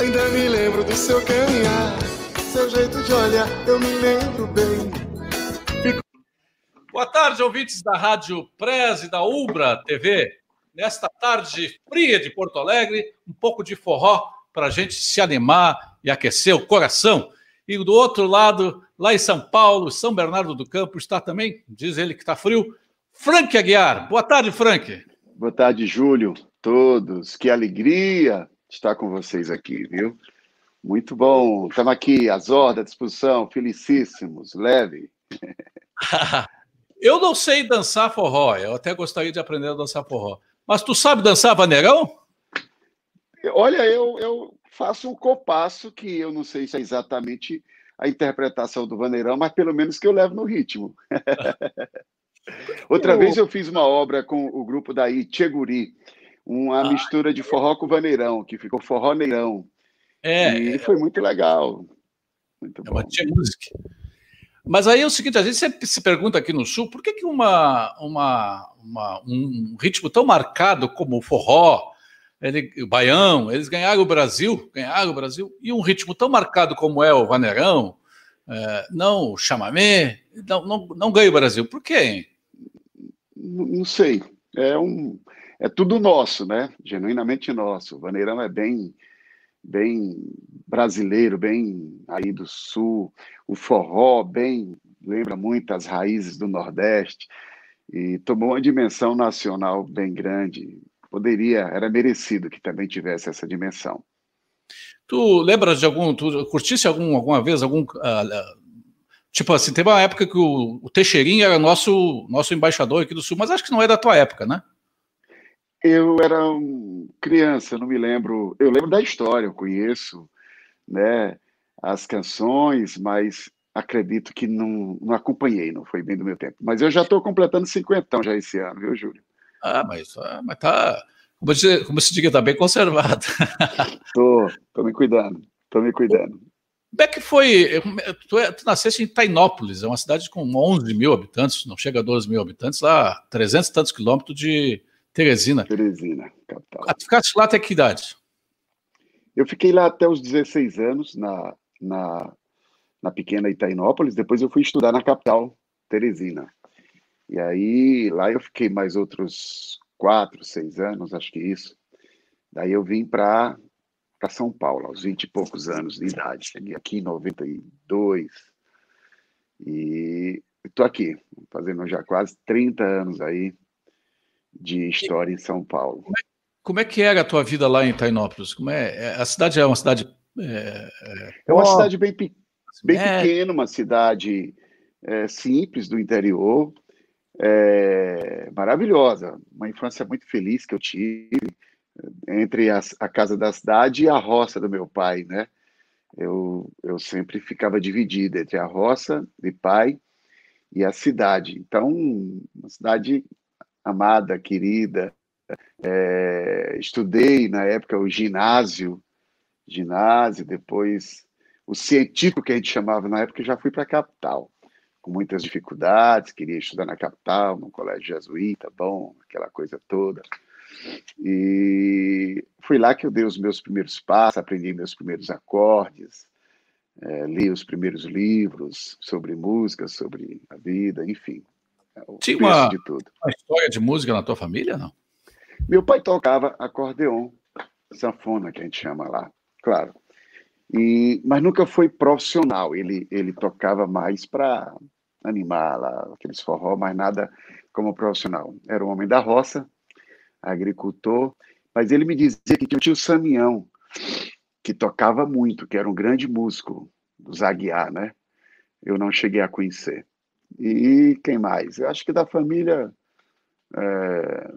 Ainda me lembro do seu caminhar, seu jeito de olhar, eu me lembro bem. Fico... Boa tarde, ouvintes da Rádio Prez e da Ubra TV. Nesta tarde fria de Porto Alegre, um pouco de forró para a gente se animar e aquecer o coração. E do outro lado, lá em São Paulo, São Bernardo do Campo, está também, diz ele que está frio, Frank Aguiar. Boa tarde, Frank. Boa tarde, Júlio. Todos. Que alegria estar com vocês aqui, viu? Muito bom. Estamos aqui, às ordens, à disposição, felicíssimos, leve. eu não sei dançar forró, eu até gostaria de aprender a dançar forró. Mas tu sabe dançar vaneirão? Olha, eu, eu faço um copasso que eu não sei se é exatamente a interpretação do vaneirão, mas pelo menos que eu levo no ritmo. Outra eu... vez eu fiz uma obra com o grupo da Itcheguri, uma ah, mistura de forró com vaneirão, que ficou forró neirão. É. E foi muito legal. Muito é bom. música. Mas aí é o seguinte, a gente se pergunta aqui no Sul, por que, que uma, uma, uma um ritmo tão marcado como o forró, ele, o baião, eles ganharam o Brasil, ganharam o Brasil, e um ritmo tão marcado como é o vaneirão, é, não o chamamé, não, não, não ganha o Brasil. Por quê? Não sei. É um, é tudo nosso, né? Genuinamente nosso. O Vaneirão é bem, bem brasileiro, bem aí do sul. O forró, bem, lembra muito as raízes do Nordeste. E tomou uma dimensão nacional bem grande. Poderia, era merecido que também tivesse essa dimensão. Tu lembras de algum, tu curtisse algum, alguma vez algum uh, Tipo assim, teve uma época que o, o Teixeirinho era nosso, nosso embaixador aqui do Sul, mas acho que não é da tua época, né? Eu era um criança, não me lembro. Eu lembro da história, eu conheço né, as canções, mas acredito que não, não acompanhei, não foi bem do meu tempo. Mas eu já estou completando 50 já esse ano, viu, Júlio? Ah, mas, ah, mas tá. Como se, como se diga, tá bem conservado. Tô, tô me cuidando, tô me cuidando. Como é que foi? Tu, é, tu nasceste em Tainópolis, é uma cidade com 11 mil habitantes, não chega a 12 mil habitantes, lá 300 e tantos quilômetros de, Teresina. Teresina, capital. Ah, tu ficaste lá até que idade? Eu fiquei lá até os 16 anos, na, na, na pequena Itainópolis. Depois eu fui estudar na capital, Teresina. E aí, lá eu fiquei mais outros quatro, seis anos, acho que isso. Daí eu vim para São Paulo, aos 20 e poucos anos de idade. Cheguei aqui em 92. E estou aqui, fazendo já quase 30 anos aí de história em São Paulo. Como é, como é, que era a tua vida lá em Tainópolis? Como é, é a cidade é uma cidade é, é... é uma cidade bem, bem é. pequena, uma cidade é, simples do interior, é, maravilhosa, uma infância muito feliz que eu tive entre a, a casa da cidade e a roça do meu pai, né? Eu, eu sempre ficava dividido entre a roça de pai e a cidade. Então, uma cidade amada, querida. É, estudei na época o ginásio, ginásio, depois o científico que a gente chamava na época, já fui para a capital, com muitas dificuldades, queria estudar na capital, num colégio jesuíta, bom, aquela coisa toda. E fui lá que eu dei os meus primeiros passos, aprendi meus primeiros acordes, é, li os primeiros livros sobre música, sobre a vida, enfim. Tinha uma, uma história de música na tua família, não? Meu pai tocava acordeon, sanfona, que a gente chama lá, claro. E, mas nunca foi profissional. Ele, ele tocava mais para animar lá, aqueles forró, mas nada como profissional. Era um homem da roça, agricultor, mas ele me dizia que tinha o tio Samião, que tocava muito, que era um grande músico do Zaguiar, né? Eu não cheguei a conhecer. E quem mais? Eu acho que da família é,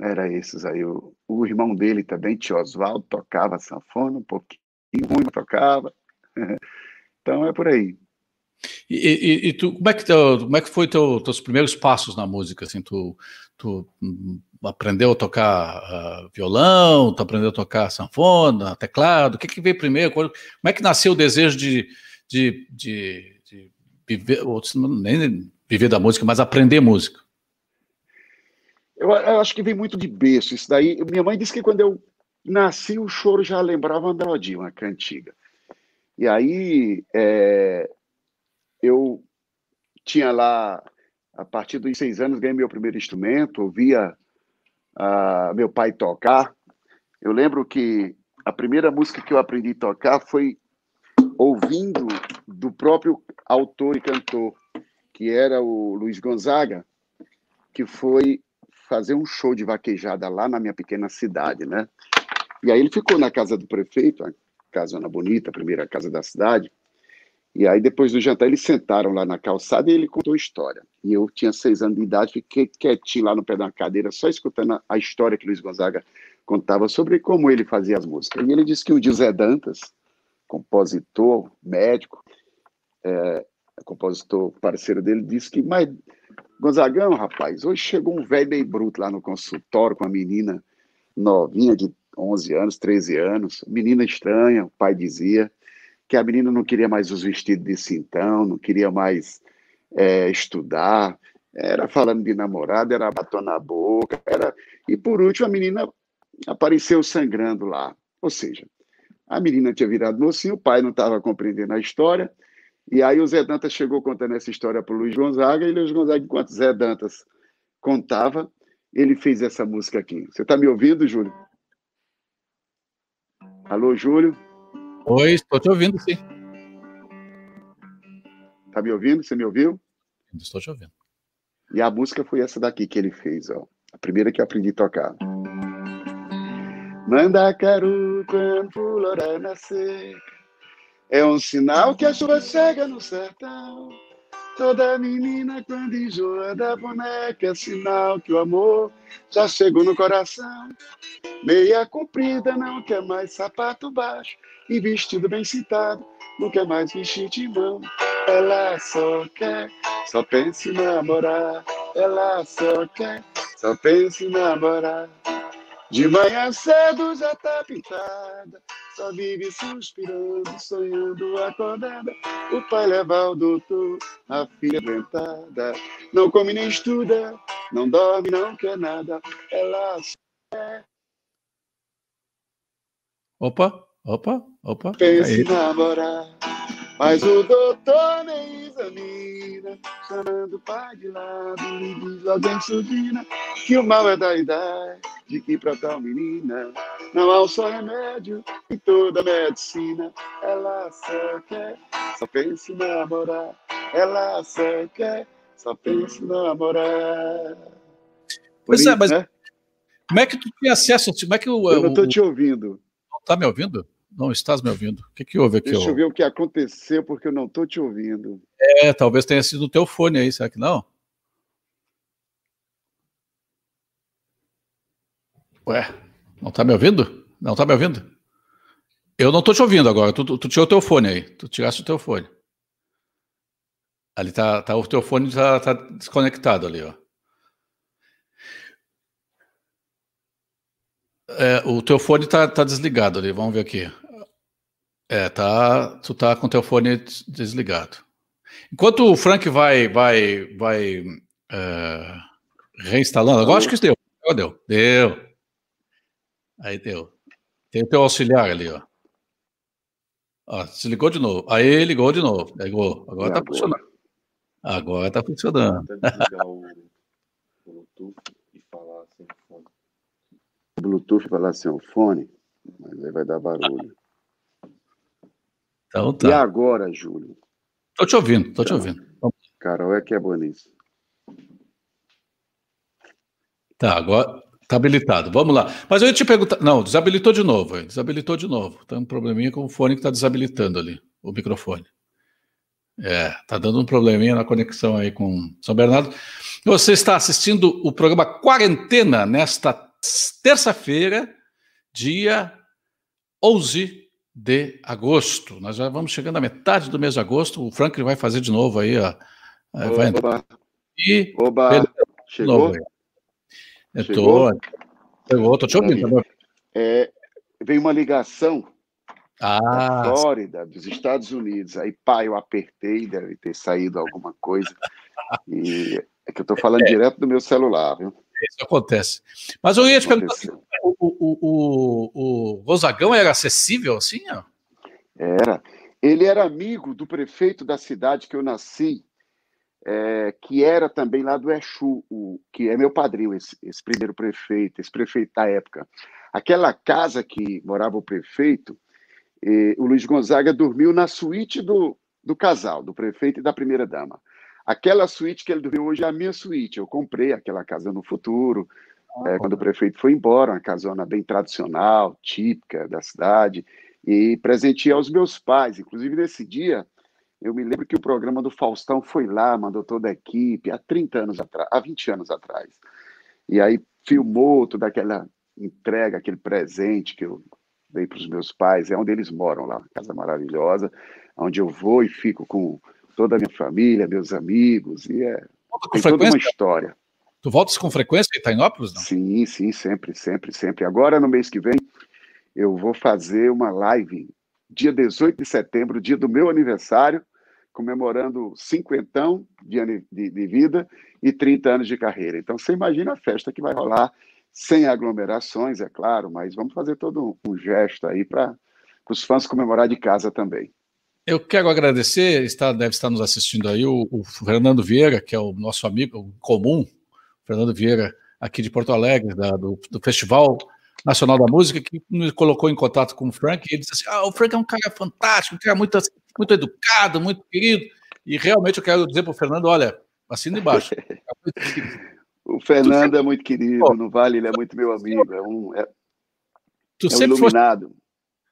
era esses aí. O, o, irmão dele também, tio Oswaldo, tocava sanfona um pouquinho, ruim, tocava. Então é por aí. E, e, e, tu, como é que, teu, como é que foi teu, teus primeiros passos na música? Assim, tu, tu aprendeu a tocar uh, violão, tu aprendeu a tocar sanfona, teclado? O que, que veio primeiro? Como é que nasceu o desejo de, de, de viver, nem viver da música, mas aprender música? Eu, eu, acho que vem muito de berço. Isso daí, minha mãe disse que quando eu nasci, o choro já lembrava uma melodia, uma cantiga. E aí é, eu tinha lá, a partir dos seis anos, ganhei meu primeiro instrumento, ouvia meu pai tocar. Eu lembro que a primeira música que eu aprendi a tocar foi ouvindo do próprio autor e cantor, que era o Luiz Gonzaga, que foi fazer um show de vaquejada lá na minha pequena cidade, né? E aí ele ficou na casa do prefeito, a Casona Bonita, a primeira casa da cidade. E aí, depois do jantar, eles sentaram lá na calçada e ele contou a história. E eu tinha seis anos de idade, fiquei quietinho lá no pé da cadeira, só escutando a história que Luiz Gonzaga contava sobre como ele fazia as músicas. E ele disse que o José Dantas, compositor, médico, é, compositor parceiro dele, disse que, mas, Gonzagão, rapaz, hoje chegou um velho meio bruto lá no consultório com uma menina novinha de 11 anos, 13 anos, menina estranha, o pai dizia que a menina não queria mais os vestidos de cintão, não queria mais é, estudar, era falando de namorado, era batom na boca, era... e por último a menina apareceu sangrando lá. Ou seja, a menina tinha virado mocinho, o pai não estava compreendendo a história, e aí o Zé Dantas chegou contando essa história para o Luiz Gonzaga, e Luiz Gonzaga, enquanto Zé Dantas contava, ele fez essa música aqui. Você está me ouvindo, Júlio? Alô, Júlio? Oi, estou te ouvindo, sim. Está me ouvindo? Você me ouviu? Estou te ouvindo. E a música foi essa daqui que ele fez, ó. A primeira que eu aprendi a tocar. Manda caro quando flora nascer É um sinal que a chuva chega no sertão Toda menina quando enjoa da boneca é sinal que o amor já chegou no coração. Meia comprida não quer mais sapato baixo e vestido bem citado não quer mais vestir de mão. Ela só quer, só pensa em namorar. Ela só quer, só pensa em namorar. De manhã cedo já tá pintada, só vive suspirando, sonhando acordada. O pai leva ao doutor, a filha aguentada. Não come nem estuda, não dorme, não quer nada. Ela só quer. Opa, opa, opa. Pensa em namorar. Mas o doutor nem examina, chamando o pai de lado, e diz logo em surdina que o mal é da idade, de que pra tal menina não há um só remédio em toda a medicina. Ela só quer, só pensa em namorar. Ela só quer, só pensa em namorar. Pois é, mas né? como é que tu tinha acesso? Como é que o, Eu não estou te ouvindo. Tá me ouvindo? Não estás me ouvindo. O que, que houve aqui? Deixa eu ver o que aconteceu, porque eu não estou te ouvindo. É, talvez tenha sido o teu fone aí, será que não? Ué, não está me ouvindo? Não está me ouvindo? Eu não estou te ouvindo agora. Tu, tu, tu, tirou o teu fone aí. Tu tiraste o teu fone. Ali tá, tá o teu fone está tá desconectado ali, ó. É, o teu fone tá, tá desligado ali. Vamos ver aqui. É, tá, tu tá com teu fone desligado. Enquanto o Frank vai, vai, vai uh, reinstalando, agora acho que deu. Deu, deu. Aí deu. Tem o teu auxiliar ali, ó. Ó, se ligou de novo. Aí ligou de novo. Ligou. Agora tá funcionando. Agora tá funcionando. Desligar o Bluetooth e falar sem fone. Bluetooth e falar sem o fone, mas aí vai dar barulho. Então tá. E agora, Júlio? Tô te ouvindo, tô te ouvindo. Carol é que é boa nisso. Tá, agora tá habilitado. Vamos lá. Mas eu ia te perguntar. Não, desabilitou de novo. Desabilitou de novo. Tem um probleminha com o fone que está desabilitando ali, o microfone. É, tá dando um probleminha na conexão aí com São Bernardo. Você está assistindo o programa Quarentena nesta terça-feira, dia 11 de agosto. Nós já vamos chegando à metade do mês de agosto. O Franklin vai fazer de novo aí, ó. É, vai Oba. E Oba. Chegou? Eu tô, Chegou, tô te ouvindo. Tá é, veio uma ligação ah, da Flórida, dos Estados Unidos. Aí, pá, eu apertei, deve ter saído alguma coisa. E é que eu tô falando é. direto do meu celular, viu? Isso acontece. Mas eu ia te perguntar, o, o, o, o Gonzagão era acessível assim? Ó? Era. Ele era amigo do prefeito da cidade que eu nasci, é, que era também lá do Exu, o, que é meu padrinho, esse, esse, primeiro prefeito, esse prefeito da época. Aquela casa que morava o prefeito, e, o Luiz Gonzaga dormiu na suíte do, do casal, do prefeito e da primeira-dama. Aquela suíte que ele dormiu hoje é a minha suíte. Eu comprei aquela casa no futuro, ah, é, quando o prefeito foi embora, uma casona bem tradicional, típica da cidade e presenteei aos meus pais. Inclusive, nesse dia, eu me lembro que o programa do Faustão foi lá, mandou toda a equipe, há 30 anos atrás, há 20 anos atrás. E aí filmou toda aquela entrega, aquele presente que eu dei para os meus pais, é onde eles moram lá, uma casa maravilhosa, onde eu vou e fico com toda a minha família, meus amigos, e é tem toda uma história. Tu voltas com frequência em Itainópolis, não? Sim, sim, sempre, sempre, sempre. Agora, no mês que vem, eu vou fazer uma live dia 18 de setembro, dia do meu aniversário, comemorando cinquentão de, de, de vida e 30 anos de carreira. Então, você imagina a festa que vai rolar, sem aglomerações, é claro, mas vamos fazer todo um, um gesto aí para os fãs comemorar de casa também. Eu quero agradecer, está, deve estar nos assistindo aí o, o Fernando Vieira, que é o nosso amigo comum, Fernando Vieira, aqui de Porto Alegre, da, do, do Festival Nacional da Música, que me colocou em contato com o Frank, e ele disse assim: ah, o Frank é um cara fantástico, um cara muito, muito educado, muito querido. E realmente eu quero dizer para o Fernando: olha, assina embaixo. o Fernando é muito querido, no Vale ele é muito meu amigo, é um, é, tu é um sempre iluminado. Fosse,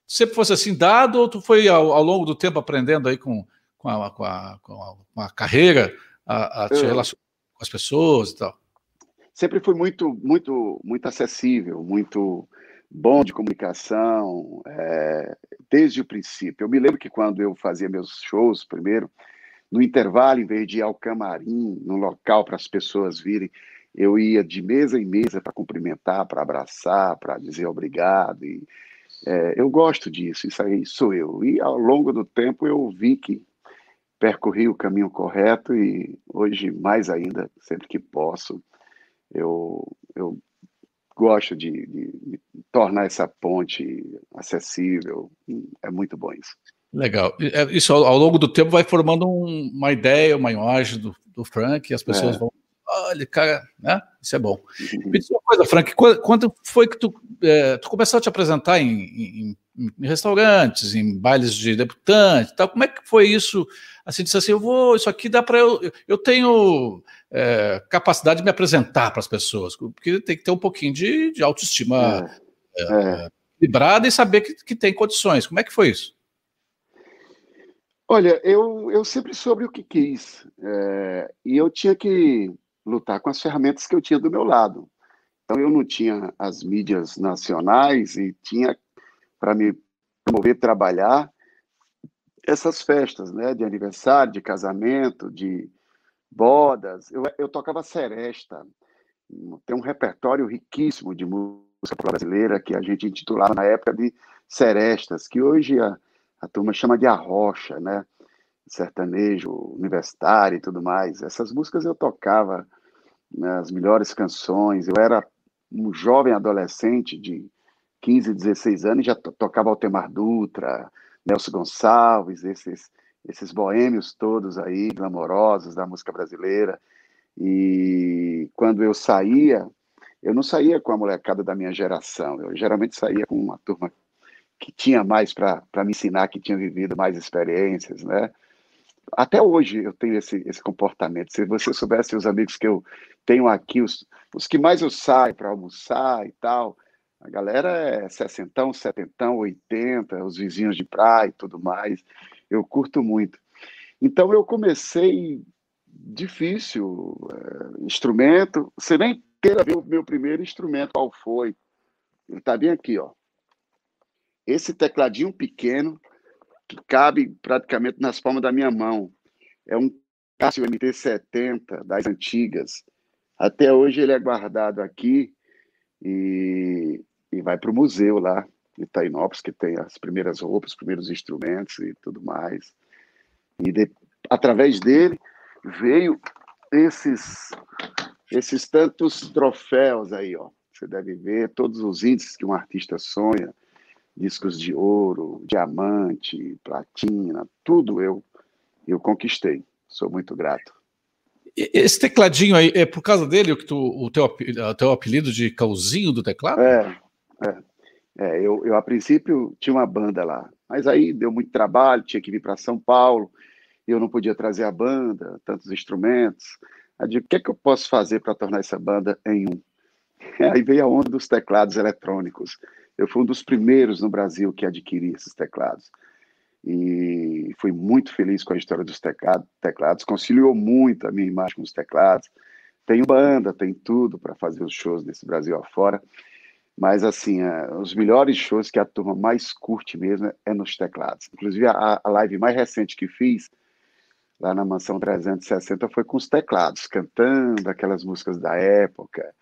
sempre fosse assim dado, ou tu foi ao, ao longo do tempo aprendendo aí com, com, a, com, a, com a, carreira a, a te eu... relacionar com as pessoas e tal? sempre fui muito, muito, muito acessível, muito bom de comunicação, é, desde o princípio. Eu me lembro que quando eu fazia meus shows, primeiro, no intervalo, em vez de ir ao camarim, no local para as pessoas virem, eu ia de mesa em mesa para cumprimentar, para abraçar, para dizer obrigado. E, é, eu gosto disso, isso aí sou eu. E ao longo do tempo eu vi que percorri o caminho correto e hoje, mais ainda, sempre que posso, eu, eu gosto de, de, de, tornar essa ponte acessível. É muito bom isso. Legal. É, isso ao, longo do tempo vai formando um, uma ideia, uma imagem do, do Frank, e as pessoas é. vão. Olha, cara, né? Isso é bom. Me diz uma coisa, Frank, quando foi que tu, é, tu começou a te apresentar em, em, em, restaurantes, em bailes de debutante tal? Como é que foi isso? Assim, disse assim, eu vou, isso aqui dá para eu. Eu tenho é, capacidade de me apresentar para as pessoas, porque tem que ter um pouquinho de, de autoestima é, é, é. equilibrada e saber que, que tem condições. Como é que foi isso? Olha, eu, eu sempre soube o que quis, é, e eu tinha que lutar com as ferramentas que eu tinha do meu lado. Então, eu não tinha as mídias nacionais e tinha para me promover, trabalhar essas festas, né, de aniversário, de casamento, de bodas. Eu, eu tocava seresta. Tem um repertório riquíssimo de música brasileira que a gente intitulava na época de serestas, que hoje a, a turma chama de arrocha, né? Sertanejo, universitário e tudo mais. Essas músicas eu tocava as melhores canções. Eu era um jovem adolescente de 15, 16 anos e já tocava Altemar Dutra, Nelson Gonçalves, esses esses boêmios todos aí, glamorosos da música brasileira. E quando eu saía, eu não saía com a molecada da minha geração, eu geralmente saía com uma turma que tinha mais para me ensinar, que tinha vivido mais experiências, né? Até hoje eu tenho esse, esse comportamento. Se você soubesse os amigos que eu tenho aqui, os, os que mais eu saio para almoçar e tal, a galera é sessentão, setentão, oitenta, os vizinhos de praia e tudo mais eu curto muito. Então eu comecei difícil, é, instrumento. Você nem queira ver o meu primeiro instrumento, qual foi. Ele está bem aqui, ó. Esse tecladinho pequeno, que cabe praticamente nas palmas da minha mão. É um Cássio MT-70 das antigas. Até hoje ele é guardado aqui e, e vai para o museu lá. Itainópolis, que tem as primeiras roupas, os primeiros instrumentos e tudo mais. E de, através dele veio esses esses tantos troféus aí, ó. Você deve ver todos os índices que um artista sonha, discos de ouro, diamante, platina, tudo eu eu conquistei. Sou muito grato. Esse tecladinho aí, é por causa dele que tu, o, teu, o teu apelido de cauzinho do teclado? É, é. é eu, eu, a princípio, tinha uma banda lá, mas aí deu muito trabalho, tinha que vir para São Paulo, eu não podia trazer a banda, tantos instrumentos. Aí digo, o que é que eu posso fazer para tornar essa banda em um? Aí veio a onda dos teclados eletrônicos. Eu fui um dos primeiros no Brasil que adquiri esses teclados e fui muito feliz com a história dos teclados, conciliou muito a minha imagem com os teclados. Tenho banda, tem tudo para fazer os shows desse Brasil afora, mas assim, os melhores shows que a turma mais curte mesmo é nos teclados. Inclusive, a, a live mais recente que fiz, lá na Mansão 360, foi com os teclados, cantando aquelas músicas da época.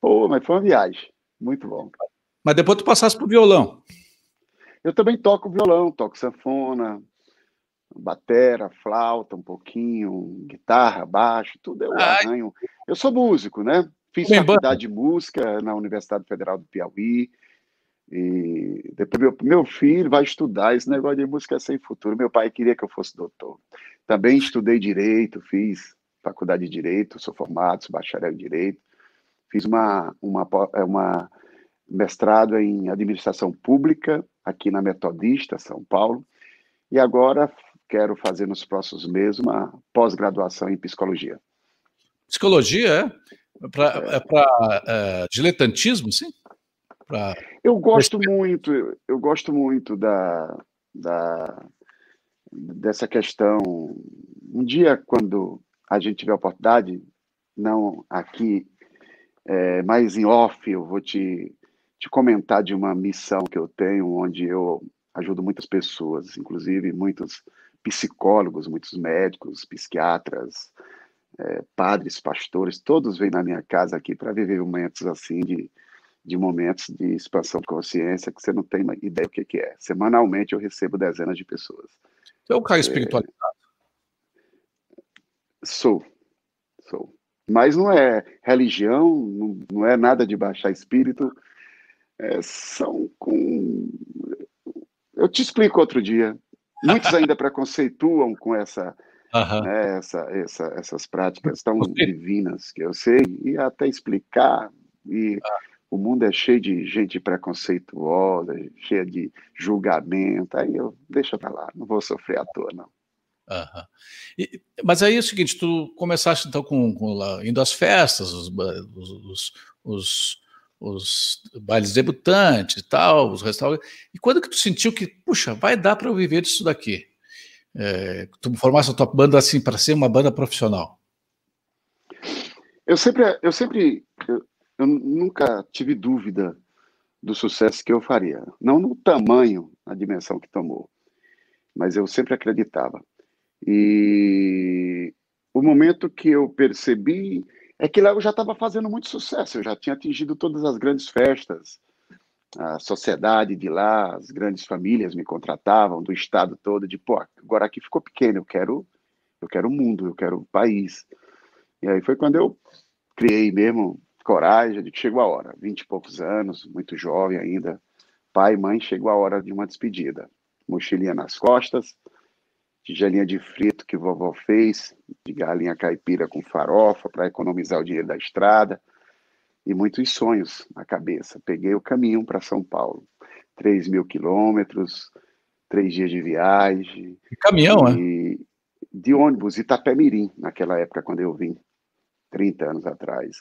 Pô, mas foi uma viagem, muito bom. Mas depois tu passasse pro violão. Eu também toco violão, toco sanfona, batera, flauta um pouquinho, guitarra, baixo, tudo eu Ai. arranho. Eu sou músico, né? Fiz Bem, faculdade de música na Universidade Federal do Piauí. E depois meu, meu filho vai estudar. Esse negócio de música é sem futuro. Meu pai queria que eu fosse doutor. Também estudei direito, fiz faculdade de direito, sou formado, sou bacharel em direito. Fiz uma, uma, uma mestrado em administração pública aqui na Metodista, São Paulo, e agora quero fazer nos próximos meses uma pós-graduação em psicologia. Psicologia é? Para é, é, diletantismo, sim? Pra... Eu gosto muito, eu gosto muito da, da, dessa questão. Um dia, quando a gente tiver oportunidade, não aqui, é, mas em off, eu vou te te comentar de uma missão que eu tenho, onde eu ajudo muitas pessoas, inclusive muitos psicólogos, muitos médicos, psiquiatras, é, padres, pastores, todos vêm na minha casa aqui para viver momentos assim de, de momentos de expansão de consciência que você não tem ideia o que, que é. Semanalmente eu recebo dezenas de pessoas. Você é um cara espiritualizado? É, sou, sou. Mas não é religião, não, não é nada de baixar espírito, é, são com. Eu te explico outro dia. Muitos ainda preconceituam com essa, uhum. né, essa, essa, essas práticas tão divinas que eu sei, e até explicar. E ah. o mundo é cheio de gente preconceituosa, cheia de julgamento. Aí eu deixa para lá, não vou sofrer à toa, não. Uhum. E, mas aí é o seguinte, tu começaste então com, com indo às festas, os, os, os os bailes debutantes e tal, os restaurantes. E quando que tu sentiu que, puxa, vai dar para eu viver disso daqui? É, tu formasse a tua banda assim para ser uma banda profissional? Eu sempre, eu sempre, eu, eu, nunca tive dúvida do sucesso que eu faria, não no tamanho, na dimensão que tomou, mas eu sempre acreditava. E o momento que eu percebi é que lá eu já estava fazendo muito sucesso, eu já tinha atingido todas as grandes festas, a sociedade de lá, as grandes famílias me contratavam do estado todo, de pô, agora aqui ficou pequeno, eu quero, eu quero o mundo, eu quero o país. E aí foi quando eu criei mesmo coragem de que chegou a hora, vinte e poucos anos, muito jovem ainda, pai e mãe, chegou a hora de uma despedida. Mochilinha nas costas, tigelinha de frito que vovó fez, de galinha caipira com farofa para economizar o dinheiro da estrada e muitos sonhos na cabeça. Peguei o caminho para São Paulo, 3 mil quilômetros, três dias de viagem. De caminhão, e, é? De ônibus, Itapemirim, naquela época quando eu vim, 30 anos atrás.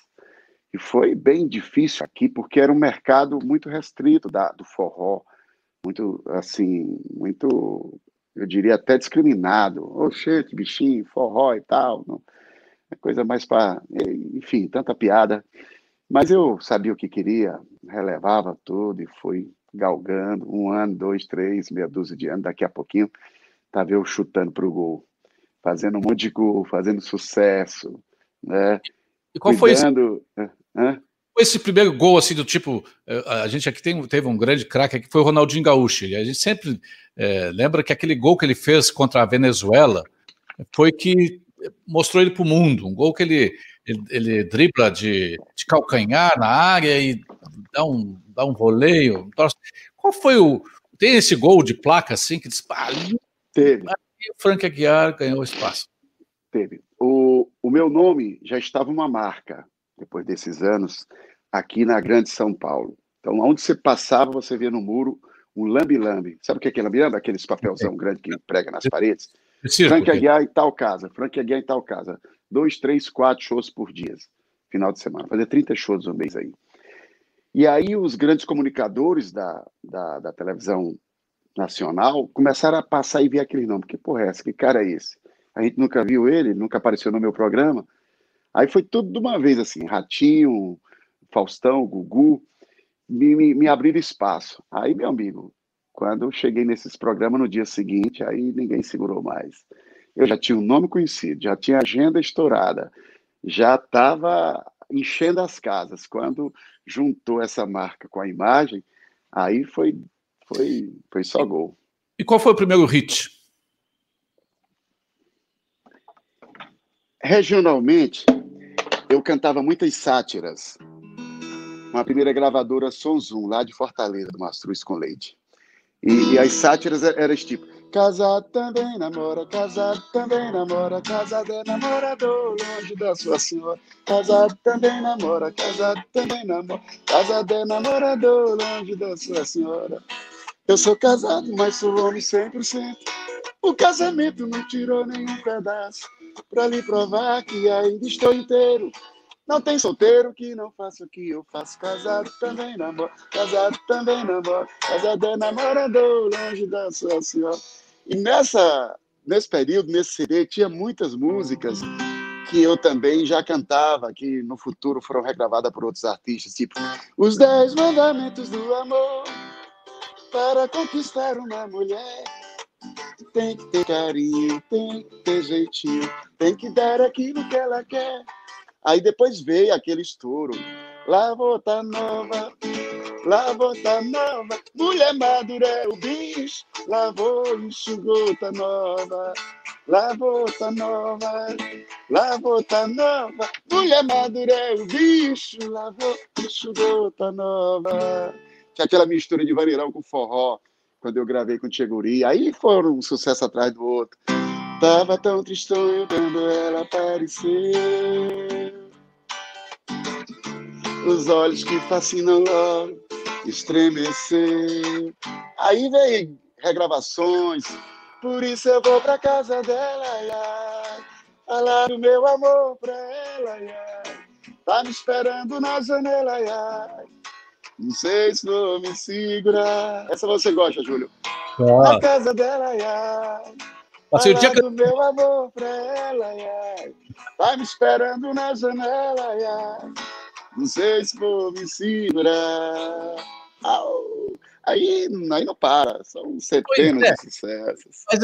E foi bem difícil aqui, porque era um mercado muito restrito da, do forró, muito, assim, muito eu diria até discriminado. Oxente, bichinho, forró e tal. Não, é coisa mais para. Enfim, tanta piada. Mas eu sabia o que queria, relevava tudo e fui galgando. Um ano, dois, três, meia dúzia de anos. Daqui a pouquinho, estava eu chutando para o gol, fazendo um monte de gol, fazendo sucesso. Né? E qual Cuidando... foi isso? Hã? Esse primeiro gol assim do tipo, eh, a gente aqui tem, teve um grande craque que foi o Ronaldinho Gaúcho. E a gente sempre é, lembra que aquele gol que ele fez contra a Venezuela foi que mostrou ele para o mundo, um gol que ele ele, ele dribla de, de, calcanhar na área e dá um, dá um voleio. Qual foi o. Tem esse gol de placa assim que dispara? Teve. E o Frank Aguiar ganhou espaço. Teve. O, o meu nome já estava uma marca, depois desses anos, aqui na Grande São Paulo. Então, onde você passava, você via no muro um lambi-lambi. Sabe o que é lambi-lambi? Aqueles papelzão grande que prega nas paredes. Frank Aguiar em tal casa, Frank Aguiar em tal casa. Dois, três, quatro shows por dia, final de semana. Fazer 30 shows no mês aí. E aí os grandes comunicadores da, da, da, televisão nacional começaram a passar e ver aquele nome. Que porra é essa? Que cara é esse? A gente nunca viu ele, nunca apareceu no meu programa. Aí foi tudo de uma vez, assim, Ratinho, Faustão, Gugu, me, me, me abriram espaço. Aí, meu amigo, quando eu cheguei nesses programas no dia seguinte, aí ninguém segurou mais. Eu já tinha um nome conhecido, já tinha agenda estourada, já estava enchendo as casas. Quando juntou essa marca com a imagem, aí foi, foi, foi só gol. E qual foi o primeiro hit? Regionalmente, eu cantava muitas sátiras. Uma primeira gravadora Sonzum, lá de Fortaleza, do Mastruz com Leite. E, e as sátiras eram esse tipo. Casado também namora, casado também namora, casado é namorador, longe da sua senhora. Casado também namora, casado também namora, casado é namorador, longe da sua senhora. Eu sou casado, mas sou homem 100%. O casamento não tirou nenhum pedaço, pra lhe provar que ainda estou inteiro. Não tem solteiro que não faça o que eu faço. Casado também namoro, casado também namoro. Casado é namorador, longe da sua senhora. E nessa, nesse período, nesse CD, tinha muitas músicas que eu também já cantava, que no futuro foram regravadas por outros artistas, tipo Os Dez Mandamentos do Amor para conquistar uma mulher. Tem que ter carinho, tem que ter jeitinho, tem que dar aquilo que ela quer. Aí depois veio aquele estouro. Lá tá nova, lá tá nova, mulher madura é o bicho. Lavou, enxugou, tá nova. Lavou, tá nova, lavou, tá nova, mulher madura é o bicho. Lavou, enxugou, tá nova. Tinha aquela mistura de vaneirão com forró, quando eu gravei com Tcheguri. Aí foram um sucesso atrás do outro. Tava tão tristonho quando ela apareceu. Os olhos que fascinam logo estremeceu. Aí veio regravações. Por isso eu vou pra casa dela, ai, falar do meu amor pra ela, ai, tá me esperando na janela, ai. Não sei se vou me segurar. Essa você gosta, Júlio? Ah. Na casa dela, ai. Passei o dia que... meu amor pra ela, ai. Tá me esperando na janela, ai. Não sei se vou me segurar. Aí, aí não para, são centenas é. de sucessos. Mas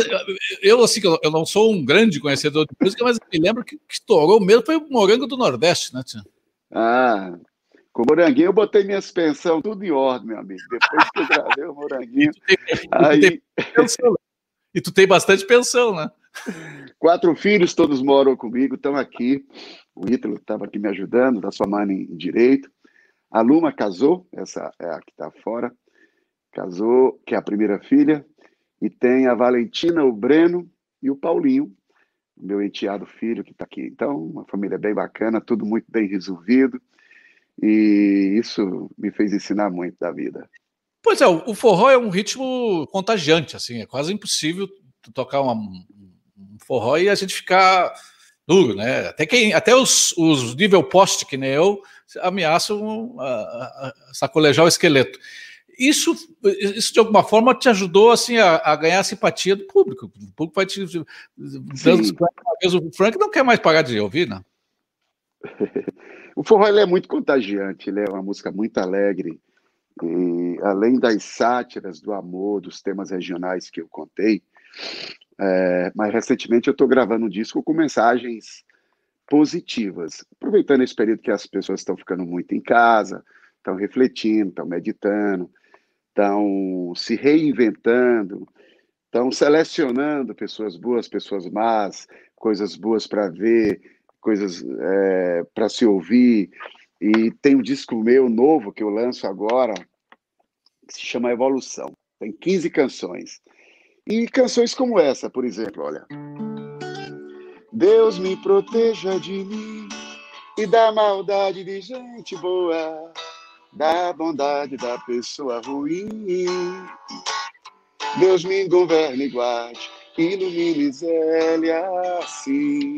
eu, assim, eu não sou um grande conhecedor de música, mas me lembro que, que estourou mesmo foi o Morango do Nordeste, né, Tia? Ah, com o Moranguinho eu botei minhas pensões tudo em ordem, meu amigo. Depois que eu gravei o Moranguinho. aí... E tu tem bastante pensão, né? Quatro filhos, todos moram comigo, estão aqui. O Ítalo estava aqui me ajudando, da sua mãe em direito. A Luma casou, essa é a que está fora. Casou, que é a primeira filha. E tem a Valentina, o Breno e o Paulinho, meu enteado filho que está aqui. Então, uma família bem bacana, tudo muito bem resolvido. E isso me fez ensinar muito da vida. Pois é, o forró é um ritmo contagiante, assim, é quase impossível tocar uma, um forró e a gente ficar duro, né? Até, quem, até os, os nível poste, que nem eu, ameaçam a, a, sacolejar o esqueleto. Isso, isso de alguma forma te ajudou assim a, a ganhar a simpatia do público. O público vai te o Frank não quer mais pagar de ouvir, né? o forró é muito contagiante, ele é uma música muito alegre. E além das sátiras do amor, dos temas regionais que eu contei, é, mas recentemente eu estou gravando um disco com mensagens positivas, aproveitando esse período que as pessoas estão ficando muito em casa, estão refletindo, estão meditando, estão se reinventando, estão selecionando pessoas boas, pessoas más, coisas boas para ver, coisas é, para se ouvir. E tem um disco meu novo que eu lanço agora, que se chama Evolução. Tem 15 canções. E canções como essa, por exemplo, olha. Deus me proteja de mim e da maldade de gente boa, da bondade da pessoa ruim. Deus me governe e guarde, ilumine Zélia assim.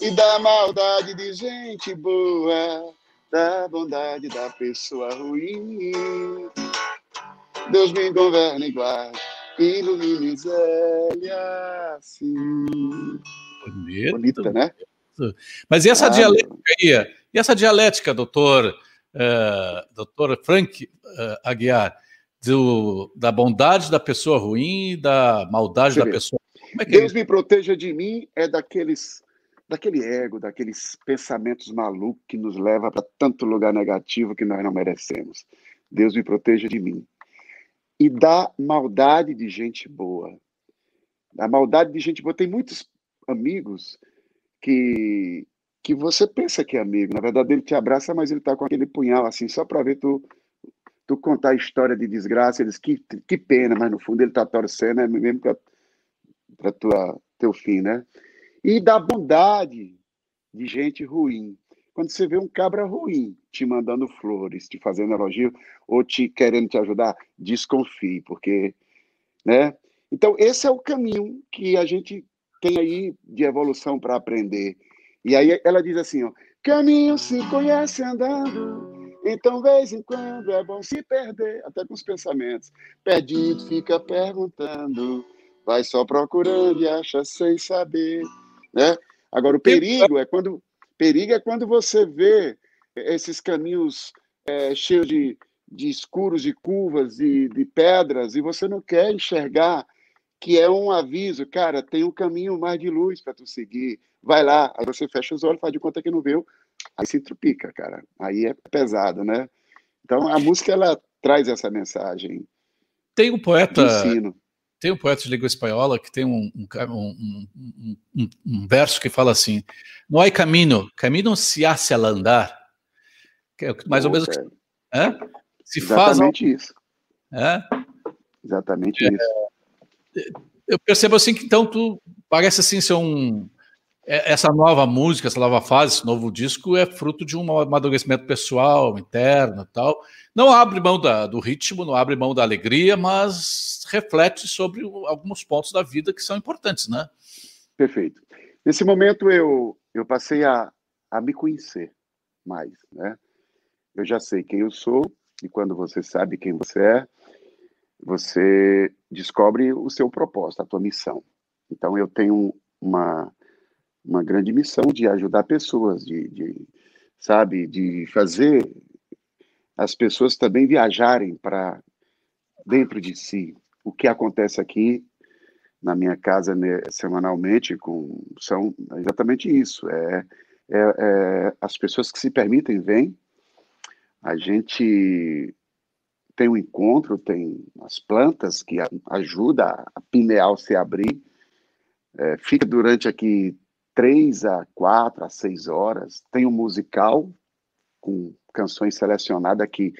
e da maldade de gente boa, da bondade da pessoa ruim. Deus me governe e guarde, ilumine Zélia, assim. Bonito, Bonita, né? Mas e essa ah, dialética aí? E essa dialética, doutor, uh, doutor Frank uh, Aguiar, do, da bondade da pessoa ruim e da maldade da pessoa. É, é Deus é me proteja de mim é daqueles daquele ego, daqueles pensamentos malucos que nos leva para tanto lugar negativo que nós não merecemos. Deus me proteja de mim. E da maldade de gente boa. A maldade de gente boa. Tem muitos amigos que que você pensa que é amigo. Na verdade, ele te abraça, mas ele está com aquele punhal assim, só para ver tu, tu contar a história de desgraça. Ele diz que, que pena, mas no fundo ele está torcendo, é mesmo para teu fim, né? E da bondade de gente ruim. Quando você vê um cabra ruim te mandando flores, te fazendo elogio ou te querendo te ajudar, desconfie, porque, né? Então esse é o caminho que a gente tem aí de evolução para aprender. E aí ela diz assim, ó, caminho se conhece andando, então vez em quando é bom se perder, até com os pensamentos. Perdido fica perguntando, vai só procurando e acha sem saber. Né? Agora, o perigo é quando perigo é quando você vê esses caminhos é, cheios de, de escuros, de curvas, de, de pedras, e você não quer enxergar que é um aviso, cara, tem um caminho mais de luz para tu seguir. Vai lá, aí você fecha os olhos, faz de conta que não viu, aí se trupica, cara. Aí é pesado, né? Então a música ela traz essa mensagem. Tem um poeta, tem um poeta de língua espanhola que tem um, um, um, um verso que fala assim: Não há caminho, caminho se hace al andar. Que é mais ou menos. É? Se Exatamente faz. isso. É? Exatamente é, isso. Eu percebo assim que então tu parece assim ser um. É, essa nova música, essa nova fase, esse novo disco é fruto de um amadurecimento pessoal, interno tal. Não abre mão da, do ritmo, não abre mão da alegria, mas reflete sobre alguns pontos da vida que são importantes, né? Perfeito. Nesse momento eu, eu passei a, a me conhecer mais, né? Eu já sei quem eu sou e quando você sabe quem você é, você descobre o seu propósito, a tua missão. Então eu tenho uma uma grande missão de ajudar pessoas, de, de sabe, de fazer as pessoas também viajarem para dentro de si, o que acontece aqui na minha casa né, semanalmente com são exatamente isso. É, é, é, as pessoas que se permitem vêm, a gente tem um encontro, tem as plantas que ajuda a pineal se abrir, é, fica durante aqui três a quatro a seis horas, tem um musical com canções selecionadas que,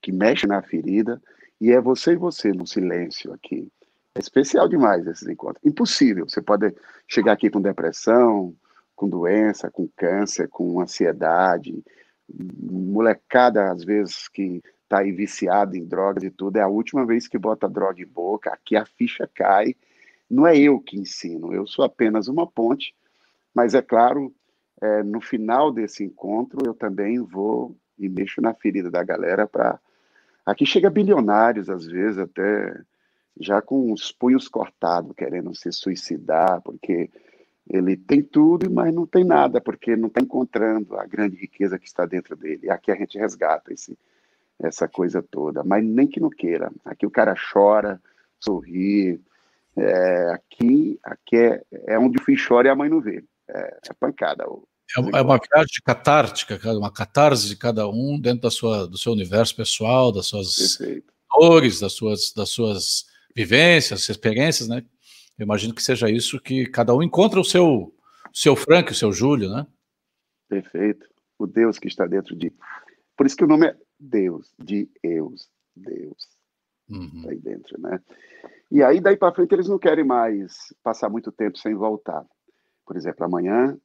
que mexe na ferida, e é você e você no silêncio aqui. É especial demais esses encontros. Impossível. Você pode chegar aqui com depressão, com doença, com câncer, com ansiedade. Molecada, às vezes, que está aí viciada em drogas e tudo, é a última vez que bota droga em boca, aqui a ficha cai. Não é eu que ensino, eu sou apenas uma ponte, mas é claro, é, no final desse encontro, eu também vou e mexo na ferida da galera para Aqui chega bilionários, às vezes, até já com os punhos cortados, querendo se suicidar, porque Ele tem tudo, mas não tem nada, porque não está encontrando a grande riqueza que está dentro dele. Aqui a gente resgata esse, essa coisa toda, mas nem que não queira. Aqui o cara chora, sorri. É, aqui aqui é, é onde o filho chora e a mãe não vê. É, é pancada. É, é uma viagem catártica, uma catarse de cada um dentro da sua, do seu universo pessoal, das suas Perfeito. dores, das suas, das suas vivências, experiências, né? Eu imagino que seja isso que cada um encontra o seu, o seu Frank, o seu Júlio, né? Perfeito. O Deus que está dentro de. Por isso que o nome é Deus, de Eus, Deus. Uhum. Aí dentro, né? E aí, daí para frente, eles não querem mais passar muito tempo sem voltar. Por exemplo, amanhã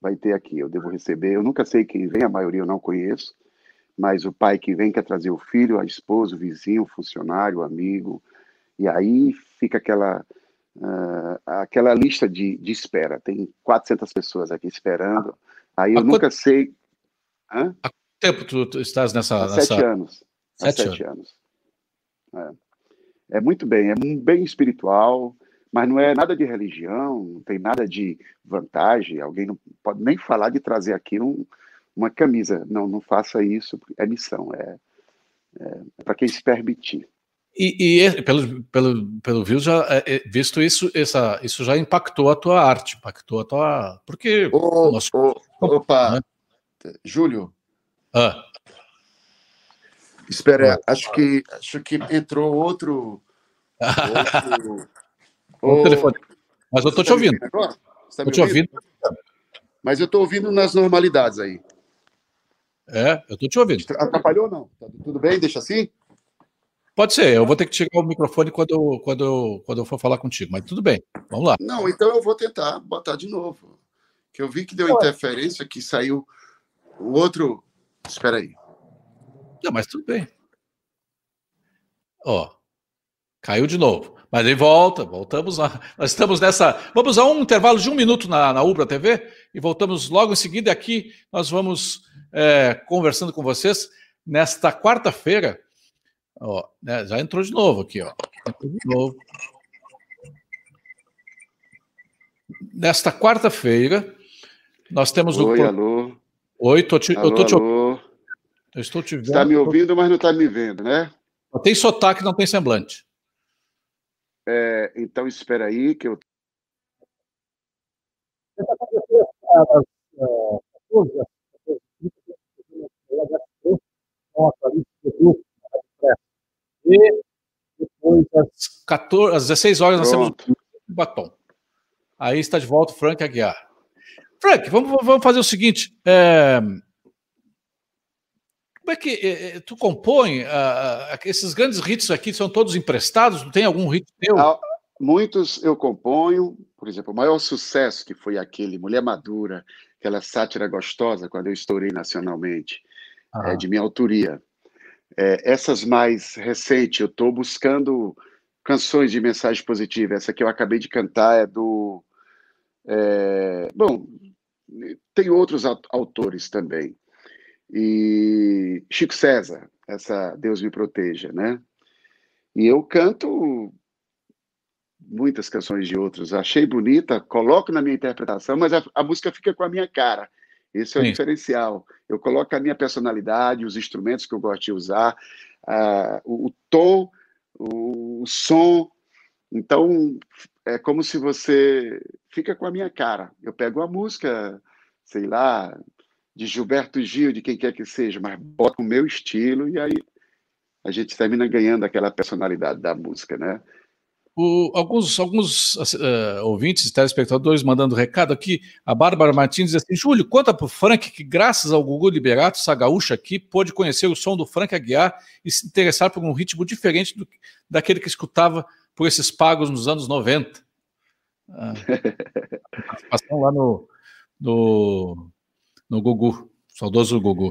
vai ter aqui, eu devo receber, eu nunca sei quem vem, a maioria eu não conheço, mas o pai que vem quer trazer o filho, a esposa, o vizinho, o funcionário, o amigo, e aí fica aquela uh, aquela lista de, de espera. Tem 400 pessoas aqui esperando. Aí eu Há nunca quanto... sei. Há quanto tempo tu, tu estás nessa. Há sete nessa... anos. Há sete, sete anos. anos. É. é muito bem, é bem espiritual, mas não é nada de religião, não tem nada de vantagem. Alguém não pode nem falar de trazer aqui um, uma camisa. Não, não faça isso. É missão, é, é para quem se permitir. E, e, pelo, pelo, pelo visto, já, é, é, visto isso, essa, isso já impactou a tua arte, impactou a tua. Porque. Oh, nosso... oh, opa, né? Júlio. Ah. Espera, ah. acho que acho que entrou outro. outro o telefone. Mas eu estou te ouvindo. Agora? Tá te ouvindo? Mas eu estou ouvindo nas normalidades aí. É, eu estou te ouvindo. Atrapalhou ou não? Tá tudo bem? Deixa assim? Pode ser, eu vou ter que tirar o microfone quando, quando, quando eu for falar contigo, mas tudo bem, vamos lá. Não, então eu vou tentar botar de novo. Que eu vi que deu interferência, que saiu o outro. Espera aí. Não, mas tudo bem. Ó, caiu de novo. Mas aí volta, voltamos lá. Nós estamos nessa. Vamos a um intervalo de um minuto na, na Ubra TV e voltamos logo em seguida. Aqui nós vamos é, conversando com vocês nesta quarta-feira né, já entrou de novo aqui, ó. Entrou de novo. Nesta quarta-feira, nós temos Oi, o. alô. Oi, tô te... alô, eu tô te ouvindo. Eu estou te vendo. Está me ouvindo, mas não está me vendo, né? Tem sotaque, não tem semblante. É, então, espera aí que eu. E depois, às, 14, às 16 horas, nós temos o batom. Aí está de volta o Frank Aguiar. Frank, vamos, vamos fazer o seguinte. É, como é que é, é tu compõe uh, esses grandes hits aqui? São todos emprestados? Não tem algum hit teu? Ah, muitos eu componho. Por exemplo, o maior sucesso que foi aquele Mulher Madura, aquela sátira gostosa, quando eu estourei nacionalmente, ah. é de minha autoria. É, essas mais recentes, eu estou buscando canções de mensagem positiva. Essa que eu acabei de cantar é do. É, bom, tem outros autores também. E Chico César, essa Deus me proteja, né? E eu canto muitas canções de outros. Achei bonita, coloco na minha interpretação, mas a, a música fica com a minha cara. Esse é o Sim. diferencial. Eu coloco a minha personalidade, os instrumentos que eu gosto de usar, uh, o, o, tom, o, o, som. Então, é como se você fica com a minha cara. Eu pego a música, sei lá, de Gilberto Gil, de quem quer que seja, mas boto o meu estilo e aí a gente termina ganhando aquela personalidade da música, né? O, alguns alguns uh, ouvintes, telespectadores, mandando recado aqui. A Bárbara Martins diz assim: Júlio, conta para o Frank que, graças ao Gugu Liberato, essa gaúcha aqui, pôde conhecer o som do Frank Aguiar e se interessar por um ritmo diferente do, daquele que escutava por esses pagos nos anos 90. Ah, participação lá no, no, no Gugu, saudoso Gugu.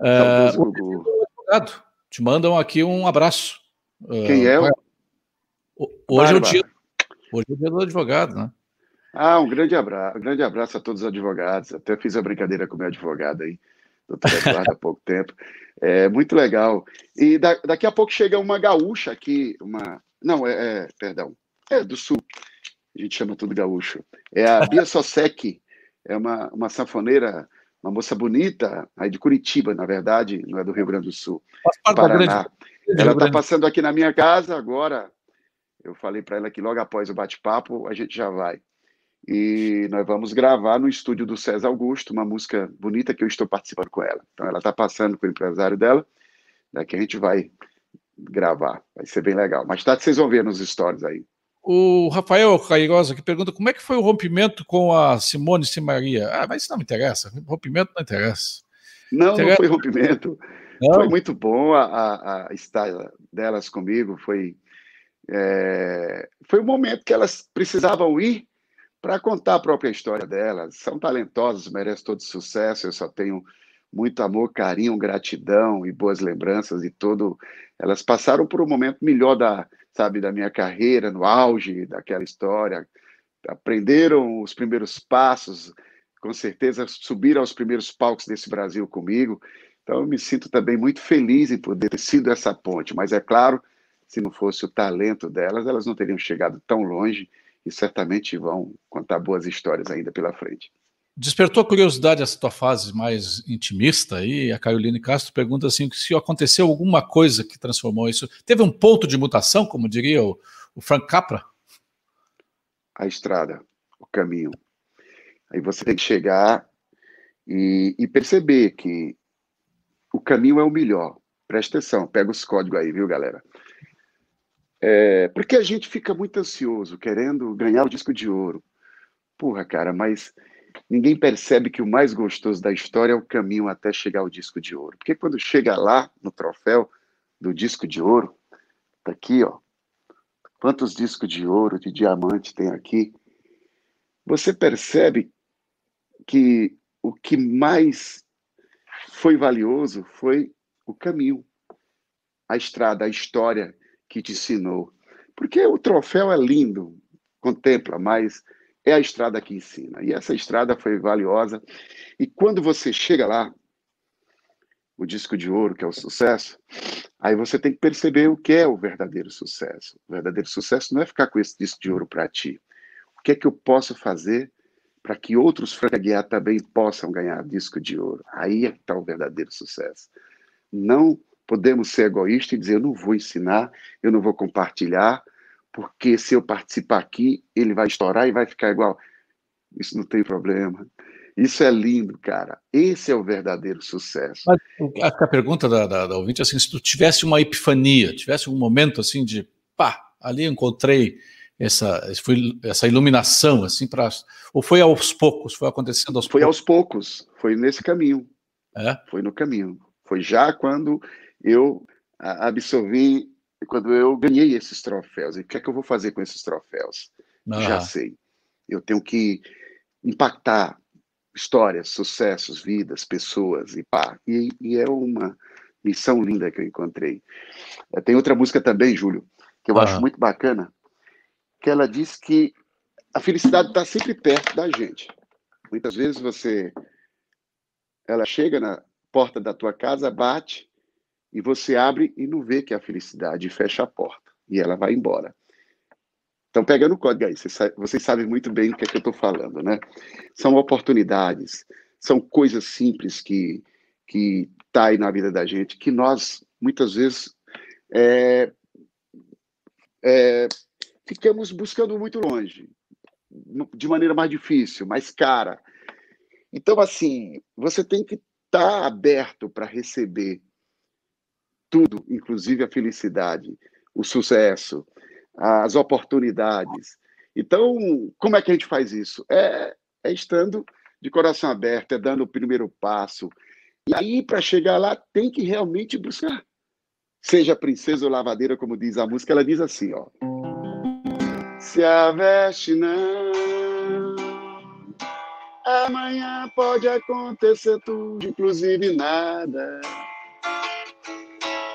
Uh, saudoso Gugu. Advogado, te mandam aqui um abraço. Quem uh, é o Hoje é, o dia, hoje é o dia do advogado, né? Ah, um grande abraço, um grande abraço a todos os advogados. Até fiz a brincadeira com o meu advogado aí, doutor Eduardo, há pouco tempo. É muito legal. E da, daqui a pouco chega uma gaúcha aqui, uma. Não, é, é, perdão, é do sul. A gente chama tudo gaúcho. É a Bia Sosek, é uma, uma sanfoneira, uma moça bonita, aí de Curitiba, na verdade, não é do Rio Grande do Sul, Paraná. Ela está passando aqui na minha casa agora. Eu falei para ela que logo após o bate-papo a gente já vai. E nós vamos gravar no estúdio do César Augusto, uma música bonita que eu estou participando com ela. Então ela está passando com o empresário dela, daqui a gente vai gravar. Vai ser bem legal. Mais tarde vocês vão ver nos stories aí. O Rafael Cairosa que pergunta como é que foi o rompimento com a Simone Simaria. Ah, mas isso não me interessa. Rompimento não interessa. Não, interessa. não foi rompimento. Não? Foi muito bom a, a, a estar delas comigo. Foi, é, foi o momento que elas precisavam ir para contar a própria história delas. São talentosas, merecem todo sucesso. Eu só tenho muito amor, carinho, gratidão e boas lembranças e tudo. Elas passaram por um momento melhor da, sabe, da minha carreira, no auge daquela história. Aprenderam os primeiros passos, com certeza subiram aos primeiros palcos desse Brasil comigo. Então eu me sinto também muito feliz em poder ter sido essa ponte, mas é claro, se não fosse o talento delas, elas não teriam chegado tão longe e certamente vão contar boas histórias ainda pela frente. Despertou curiosidade essa tua fase mais intimista aí. A Caroline Castro pergunta assim: se aconteceu alguma coisa que transformou isso. Teve um ponto de mutação, como diria o, o Frank Capra? A estrada, o caminho. Aí você tem que chegar e, e perceber que o caminho é o melhor. Presta atenção, pega os códigos aí, viu, galera? É, porque a gente fica muito ansioso, querendo ganhar o disco de ouro. Porra, cara, mas ninguém percebe que o mais gostoso da história é o caminho até chegar ao disco de ouro. Porque quando chega lá no troféu do disco de ouro, tá aqui, ó. Quantos discos de ouro, de diamante tem aqui? Você percebe que o que mais foi valioso foi o caminho, a estrada, a história que te ensinou. Porque o troféu é lindo, contempla, mas é a estrada que ensina. E essa estrada foi valiosa. E quando você chega lá, o disco de ouro, que é o sucesso, aí você tem que perceber o que é o verdadeiro sucesso. O verdadeiro sucesso não é ficar com esse disco de ouro para ti. O que é que eu posso fazer para que outros Franca também possam ganhar disco de ouro? Aí é que está o verdadeiro sucesso. Não podemos ser egoístas e dizer, eu não vou ensinar, eu não vou compartilhar, porque se eu participar aqui, ele vai estourar e vai ficar igual. Isso não tem problema. Isso é lindo, cara. Esse é o verdadeiro sucesso. Mas, a, pergunta da, da, da ouvinte é assim: se tu tivesse uma epifania, tivesse um momento assim de pá, ali encontrei essa, essa iluminação, assim, para. Ou foi aos poucos? Foi acontecendo aos foi poucos? Foi aos poucos, foi nesse caminho. É? Foi no caminho. Foi já quando eu absorvi quando eu ganhei esses troféus. E o que é que eu vou fazer com esses troféus? Ah. Já sei. Eu tenho que impactar histórias, sucessos, vidas, pessoas e pá. E, e é uma missão linda que eu encontrei. Eh, tem outra música também, Júlio, que eu ah. acho muito bacana, que ela diz que a felicidade está sempre perto da gente. Muitas vezes você, ela chega na porta da tua casa, bate, e você abre e não vê que é a felicidade e fecha a porta e ela vai embora. Então, pegando o código aí, vocês, sabem muito bem o que é que eu estou falando, né? São oportunidades, são coisas simples que que tá aí na vida da gente, que nós muitas vezes é, é, ficamos buscando muito longe, de maneira mais difícil, mais cara. Então, assim, você tem que estar tá aberto para receber tudo, inclusive a felicidade, o sucesso, as oportunidades. Então, como é que a gente faz isso? É, é estando de coração aberto, é dando o primeiro passo. E aí, para chegar lá, tem que realmente buscar. Seja princesa ou lavadeira, como diz a música, ela diz assim, ó. Se a veste não, amanhã pode acontecer tudo, inclusive nada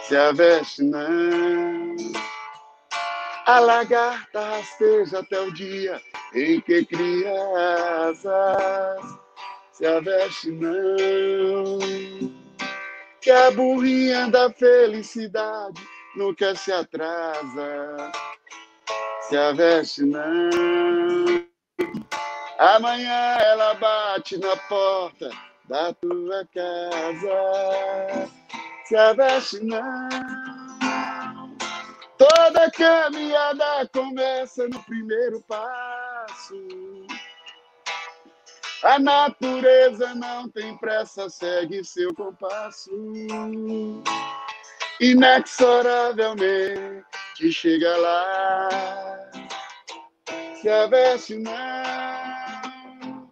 se a veste não. A lagarta rasteja até o dia em que cria asas, não. Que a burrinha da felicidade nunca se atrasa, se a veste não. Amanhã ela bate na porta da tua casa, se a veste não. Toda caminhada começa no primeiro passo. A natureza não tem pressa, segue seu compasso. Inexoravelmente chega lá. Se a veste não,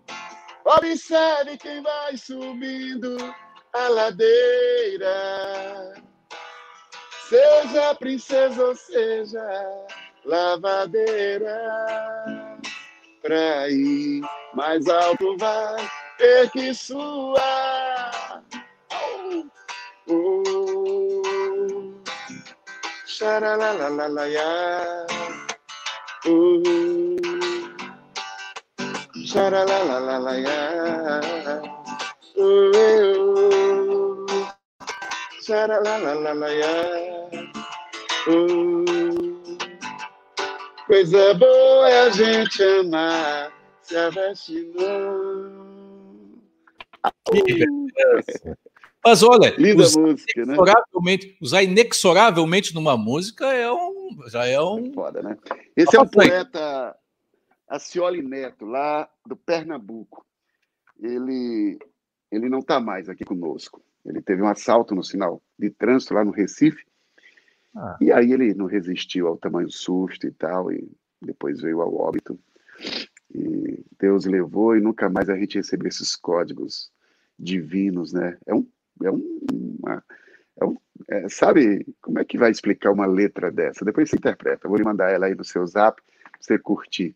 observe quem vai subindo a ladeira. Seja princesa ou seja lavadeira, pra ir mais alto vai ter que suar. Oh, oh. Xaralalalaia. Oh. Xaralalalaia. Oh, oh. Oh. Coisa boa é a gente amar se. Mas olha, Linda usar música, né? inexoravelmente, usar inexoravelmente numa música é um, já é um. É foda, né? Esse é um poeta Acioli Neto, lá do Pernambuco. Ele, ele não está mais aqui conosco. Ele teve um assalto no sinal de trânsito lá no Recife. Ah. E aí ele não resistiu ao tamanho susto e tal, e depois veio ao óbito. E Deus levou e nunca mais a gente recebeu esses códigos divinos, né? É um, é um, uma, é um é, sabe como é que vai explicar uma letra dessa? Depois você interpreta. Eu vou lhe mandar ela aí no seu zap pra você curtir.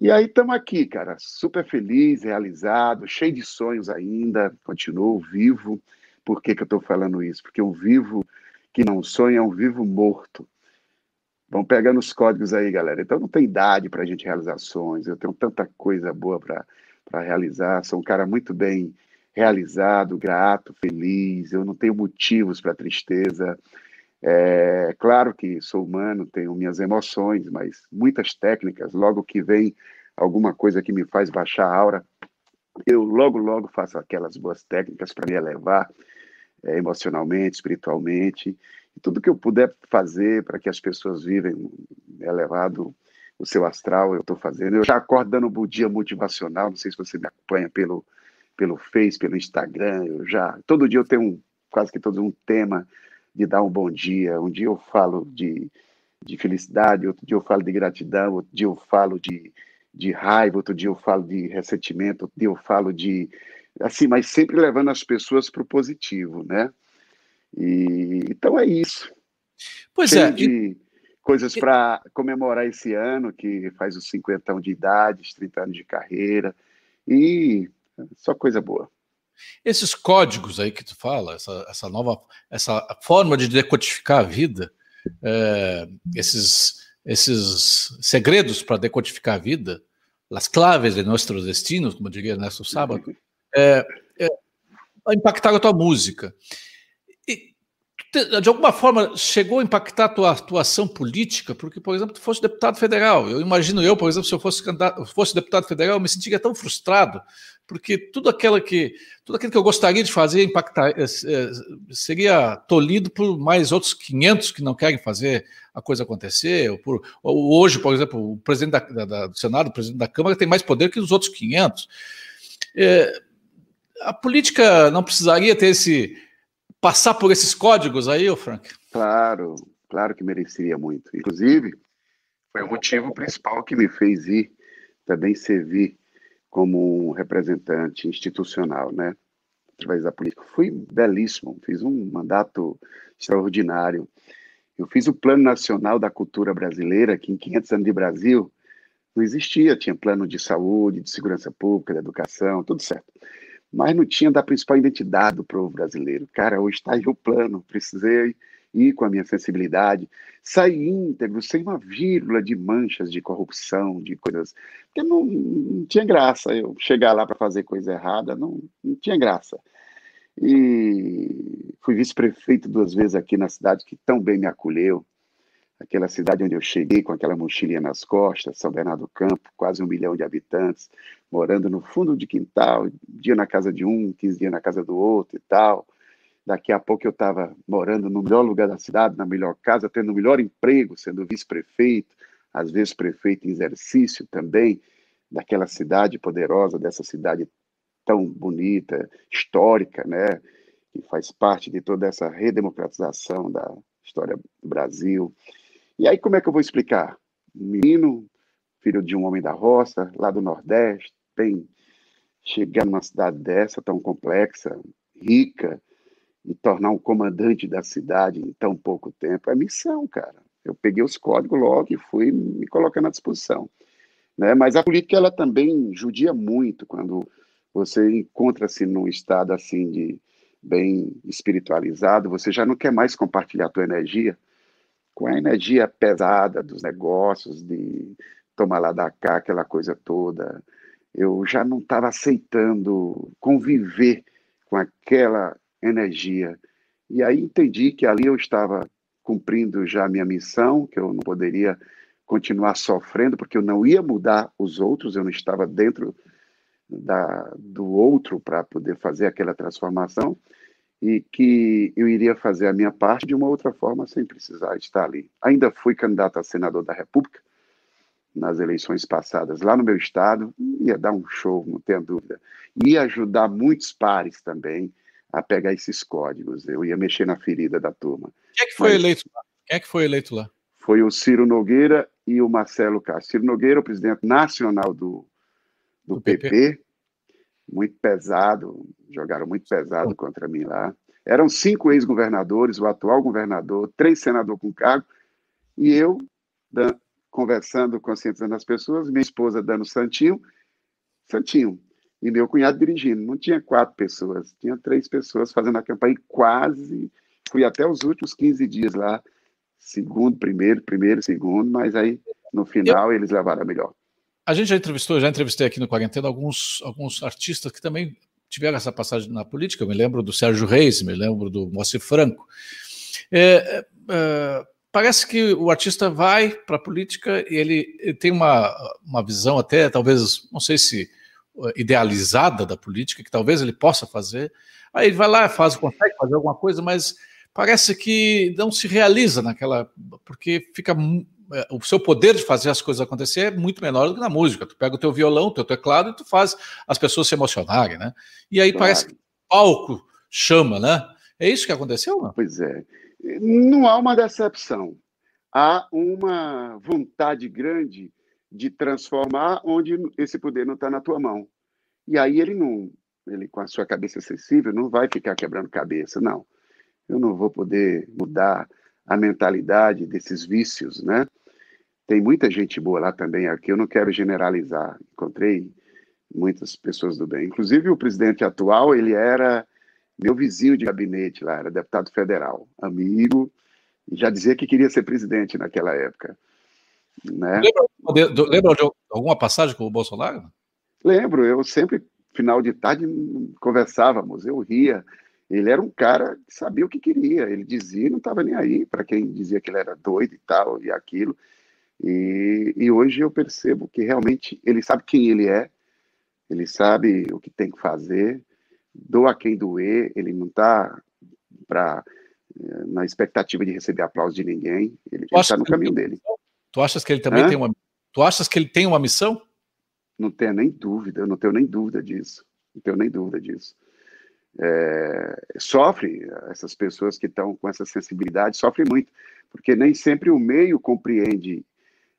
E aí estamos aqui, cara, super feliz, realizado, cheio de sonhos ainda, continuo vivo. Por que, que eu estou falando isso? Porque um vivo que não sonha é um vivo morto. Vão pegando os códigos aí, galera. Então não tem idade para a gente realizar sonhos. Eu tenho tanta coisa boa para realizar. Sou um cara muito bem realizado, grato, feliz. Eu não tenho motivos para tristeza. É claro que sou humano, tenho minhas emoções, mas muitas técnicas. Logo que vem alguma coisa que me faz baixar a aura, eu logo, logo faço aquelas boas técnicas para me elevar é, emocionalmente, espiritualmente tudo que eu puder fazer para que as pessoas vivem elevado o seu astral, eu estou fazendo. Eu já acordo dando bom dia motivacional, não sei se você me acompanha pelo, pelo Face, pelo Instagram, eu já, todo dia eu tenho um, quase que todo um tema de dar um bom dia, um dia eu falo de, de felicidade, outro dia eu falo de gratidão, outro dia eu falo de, de raiva, outro dia eu falo de ressentimento, outro dia eu falo de, assim, mas sempre levando as pessoas para o positivo, né? E, então é isso. Pois Cheio é. De coisas para comemorar esse ano, que faz os 50 anos de idade, os 30 anos de carreira. E só coisa boa. Esses códigos aí que tu fala, essa, essa nova, essa forma de decodificar a vida, é, esses, esses segredos para decodificar a vida, as claves de nossos destinos, como diria Ernesto Sábado, é, é, impactaram a tua música de alguma forma chegou a impactar a tua atuação política? Porque, por exemplo, tu fosse deputado federal. Eu imagino eu, por exemplo, se eu fosse, fosse deputado federal, eu me sentiria tão frustrado, porque tudo aquilo que, tudo aquilo que eu gostaria de fazer impactar, eh, eh, seria tolhido por mais outros 500 que não querem fazer a coisa acontecer. Ou por, ou hoje, por exemplo, o presidente da, da, do Senado, o presidente da Câmara, tem mais poder que os outros 500. É, a política não precisaria ter esse passar por esses códigos aí, ô Frank? Claro, claro que mereceria muito. Inclusive, foi o motivo principal que me fez ir também servir como um representante institucional, né? Através da política. Fui belíssimo, fiz um mandato extraordinário. Eu fiz o Plano Nacional da Cultura Brasileira, que em 500 anos de Brasil não existia. Tinha plano de saúde, de segurança pública, de educação, tudo certo mas não tinha da principal identidade do povo brasileiro. Cara, hoje está aí o plano, precisei ir com a minha sensibilidade, sair íntegro, sem uma vírgula de manchas de corrupção, de coisas. Porque não, não tinha graça eu chegar lá para fazer coisa errada, não, não tinha graça. E fui vice-prefeito duas vezes aqui na cidade, que tão bem me acolheu. aquela cidade onde eu cheguei com aquela mochilinha nas costas, São Bernardo do Campo, quase um milhão de habitantes, morando no fundo de quintal, dia na casa de um, 15 dias na casa do outro e tal. Daqui a pouco eu estava morando no melhor lugar da cidade, na melhor casa, tendo o melhor emprego, sendo vice-prefeito, às vezes prefeito em exercício também, daquela cidade poderosa, dessa cidade tão bonita, histórica, né? Que faz parte de toda essa redemocratização da história do Brasil. E aí, como é que eu vou explicar? Um menino, filho de um homem da roça, lá do Nordeste, tem chegar numa cidade dessa tão complexa, rica, e tornar um comandante da cidade em tão pouco tempo é missão, cara. Eu peguei os códigos logo e fui me colocando à disposição. Né? Mas a política ela também judia muito quando você encontra-se num estado assim de bem espiritualizado, você já não quer mais compartilhar a tua energia com a energia pesada dos negócios, de tomar lá da cá, aquela coisa toda. Eu já não estava aceitando conviver com aquela energia. E aí entendi que ali eu estava cumprindo já a minha missão, que eu não poderia continuar sofrendo, porque eu não ia mudar os outros, eu não estava dentro da, do outro para poder fazer aquela transformação, e que eu iria fazer a minha parte de uma outra forma sem precisar estar ali. Ainda fui candidato a senador da República nas eleições passadas lá no meu estado, ia dar um show, não tenho dúvida. Ia ajudar muitos pares também, a pegar esses códigos. Eu ia mexer na ferida da turma. Quem é que foi Mas, eleito lá? Quem é que foi eleito lá? Foi o Ciro Nogueira e o Marcelo Castro. Ciro Nogueira, o presidente nacional do, do, do PP, PP, muito pesado, jogaram muito pesado contra mim lá. Eram cinco ex-governadores, o atual governador, três senadores com cargo, e eu conversando, conscientizando as pessoas, minha esposa dando santinho, santinho e meu cunhado dirigindo. Não tinha quatro pessoas, tinha três pessoas fazendo a campanha e quase fui até os últimos 15 dias lá, segundo, primeiro, primeiro, segundo, mas aí no final Eu... eles levaram a melhor. A gente já entrevistou, já entrevistei aqui no Quarentena alguns, alguns artistas que também tiveram essa passagem na política. Eu me lembro do Sérgio Reis, me lembro do Moacir Franco. É, é, é parece que o artista vai para a política e ele, ele, tem uma, uma visão até, talvez, não sei se idealizada da política, que talvez ele possa fazer. Aí ele vai lá, faz, consegue fazer alguma coisa, mas parece que não se realiza naquela. porque fica. É, o seu poder de fazer as coisas acontecer é muito menor do que na música. Tu pega o teu violão, o teu teclado e tu faz as pessoas se emocionarem, né? E aí claro. parece que o palco chama, né? É isso que aconteceu, não? Pois é. Não há uma decepção. Há uma vontade grande de transformar onde esse poder não está na tua mão. E aí ele não, ele com a sua cabeça sensível, não vai ficar quebrando cabeça, não. Eu não vou poder mudar a mentalidade desses vícios, né? Tem muita gente boa lá também, aqui eu não quero generalizar. Encontrei muitas pessoas do bem. Inclusive o presidente atual, ele era meu vizinho de gabinete lá, era deputado federal, amigo, e já dizia que queria ser presidente naquela época. Né? Lembra, de, lembra de alguma passagem com o Bolsonaro? Lembro, eu sempre, final de tarde, conversávamos, eu ria. Ele era um cara que sabia o que queria, ele dizia e não estava nem aí para quem dizia que ele era doido e tal e aquilo. E, e hoje eu percebo que realmente ele sabe quem ele é, ele sabe o que tem que fazer, doa quem doer, ele não está para eh, na expectativa de receber aplauso de ninguém, ele está no caminho dele. Tu achas que ele também Hã? tem uma. Tu achas que ele tem uma missão? Não tenho nem dúvida, eu não tenho nem dúvida disso. Não tenho nem dúvida disso. É, sofre, essas pessoas que estão com essa sensibilidade sofrem muito, porque nem sempre o meio compreende,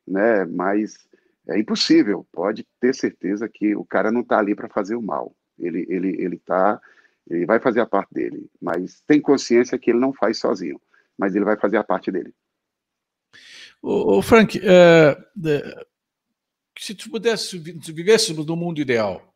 né? Mas é impossível, pode ter certeza que o cara não está ali para fazer o mal. Ele, ele, ele tá, ele vai fazer a parte dele, mas tem consciência que ele não faz sozinho, mas ele vai fazer a parte dele. O, Frank, é, é, se tu pudesse, se vivêssemos no mundo ideal,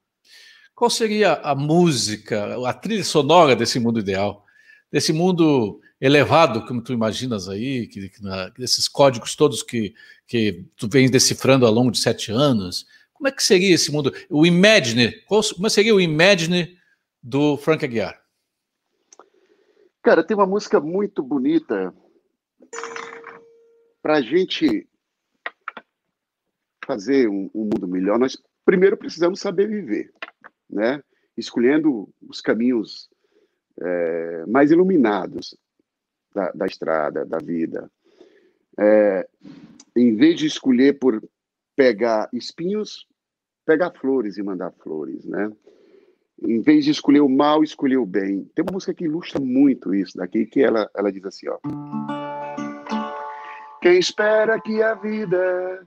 qual seria a música, a trilha sonora desse mundo ideal? Desse mundo elevado, como tu imaginas aí, que, que na, desses códigos todos que, que tu vens decifrando ao longo de sete anos. Como é que seria esse mundo? O Imagine, qual, como seria o Imagine do Frank Aguiar? Cara, tem uma música muito bonita para a gente fazer um, um, mundo melhor, nós primeiro precisamos saber viver, né? Escolhendo os caminhos é, mais iluminados da, da, estrada, da vida. É, em vez de escolher por pegar espinhos, pegar flores e mandar flores, né? Em vez de escolher o mal, escolher o bem. Tem uma música que ilustra muito isso daqui, que ela, ela diz assim, ó. Quem espera que a vida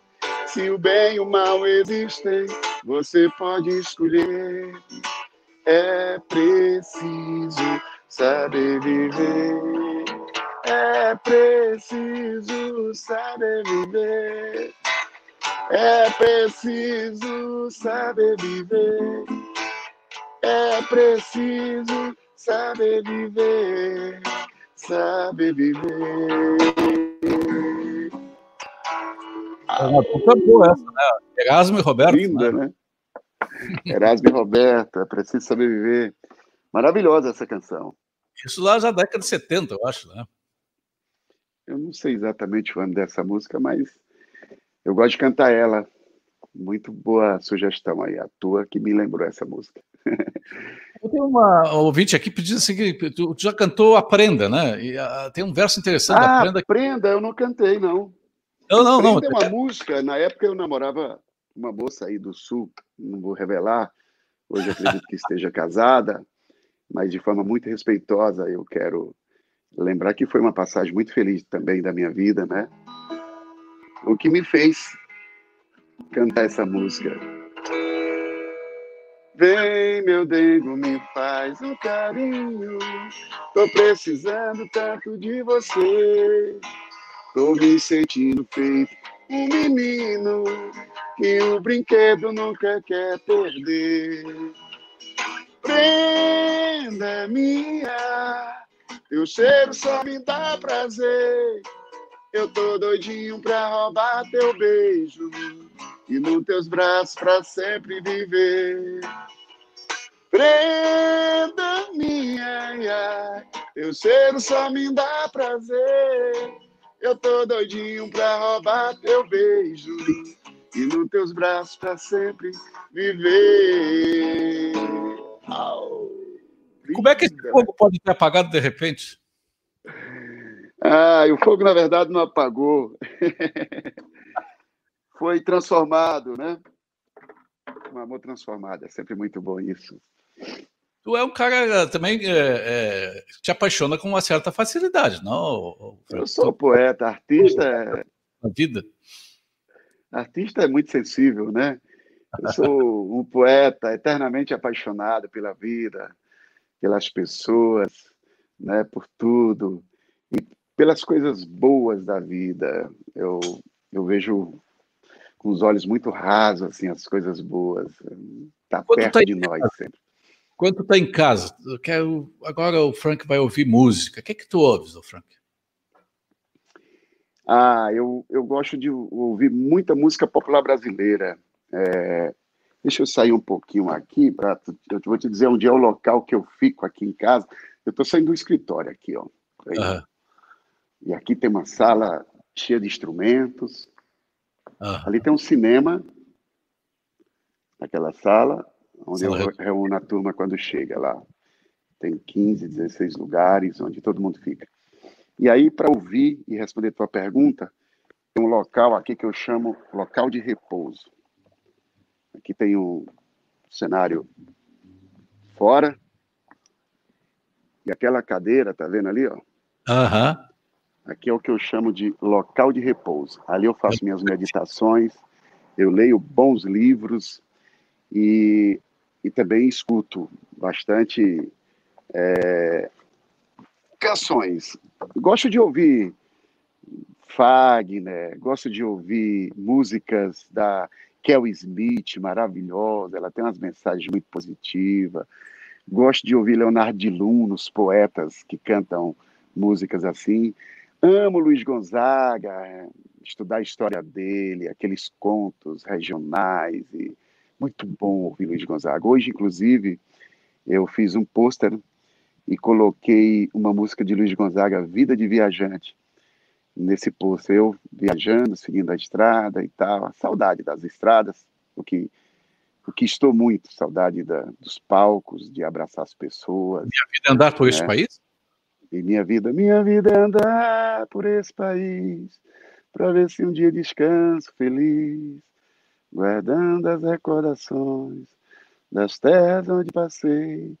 Se o bem e o mal existem, você pode escolher. É preciso saber viver. É preciso saber viver. É preciso saber viver. É preciso saber viver, saber viver. É uma puta boa essa, né? Erasmo e Roberto. Linda, né? né? Erasmo e Roberto, é preciso saber viver. Maravilhosa essa canção. Isso lá já na década de 70, eu acho, né? Eu não sei exatamente o ano dessa música, mas eu gosto de cantar ela. Muito boa sugestão aí, a tua que me lembrou essa música. Eu tenho uma ouvinte aqui pedindo assim que tu, já cantou Aprenda, né? E, uh, tem um verso interessante. Ah, Aprenda, Aprenda, eu não cantei, não. Não, não, não. Uma música, na época eu namorava uma moça aí do Sul, não vou revelar, hoje acredito que esteja casada, mas de forma muito respeitosa eu quero lembrar que foi uma passagem muito feliz também da minha vida, né? O que me fez cantar essa música. Vem, meu dengo, me faz um carinho. Tô precisando tanto de você. Tô me sentindo feito um menino que o brinquedo nunca quer perder. Prenda minha, teu cheiro só me dá prazer. Eu tô doidinho pra roubar teu beijo e nos teus braços pra sempre viver. Prenda minha, teu cheiro só me dá prazer. Eu tô doidinho pra roubar teu beijo e nos teus braços pra sempre viver. Como é que esse fogo pode ter apagado de repente? Ah, o fogo, na verdade, não apagou. Foi transformado, né? Um amor transformado. É sempre muito bom isso. Tu é um cara também é, é, te apaixona com uma certa facilidade, não? Eu sou poeta, artista. É... A vida. Artista é muito sensível, né? Eu sou um poeta eternamente apaixonado pela vida, pelas pessoas, né? Por tudo pelas coisas boas da vida. Eu, eu vejo com os olhos muito rasos assim as coisas boas. Está perto tá de nós sempre. Quando tu está em casa, quero agora o Frank vai ouvir música. O que é que tu ouves, Frank? Ah, eu, eu gosto de ouvir muita música popular brasileira. É, deixa eu sair um pouquinho aqui para eu vou te dizer onde é o local que eu fico aqui em casa. Eu estou saindo do escritório aqui, ó. Uhum. E aqui tem uma sala cheia de instrumentos. Ah. Ali tem um cinema, naquela sala, onde eu reúno a turma quando chega lá. Tem 15, 16 lugares onde todo mundo fica. E aí, para ouvir e responder a tua pergunta, tem um local aqui que eu chamo local de repouso. Aqui tem um cenário fora. E aquela cadeira, tá vendo ali, ó? Aham. Aqui é o que eu chamo de local de repouso. Ali eu faço minhas meditações, eu leio bons livros e, e também escuto bastante é, canções. Gosto de ouvir Fagner, gosto de ouvir músicas da Kelly Smith, maravilhosa, ela tem umas mensagens muito positivas. Gosto de ouvir Leonardo de Luna, os poetas que cantam músicas assim. Amo Luiz Gonzaga, estudar a história dele, aqueles contos regionais. E muito bom ouvir Luiz Gonzaga. Hoje, inclusive, eu fiz um pôster e coloquei uma música de Luiz Gonzaga, Vida de Viajante, nesse pôster. Eu viajando, seguindo a estrada e tal. A saudade das estradas, o que o que estou muito, saudade da, dos palcos, de abraçar as pessoas. Minha vida é andar por né? esse país? E minha vida, minha vida é andar por esse país, para ver se um dia descanso feliz, guardando as recordações das terras onde passei,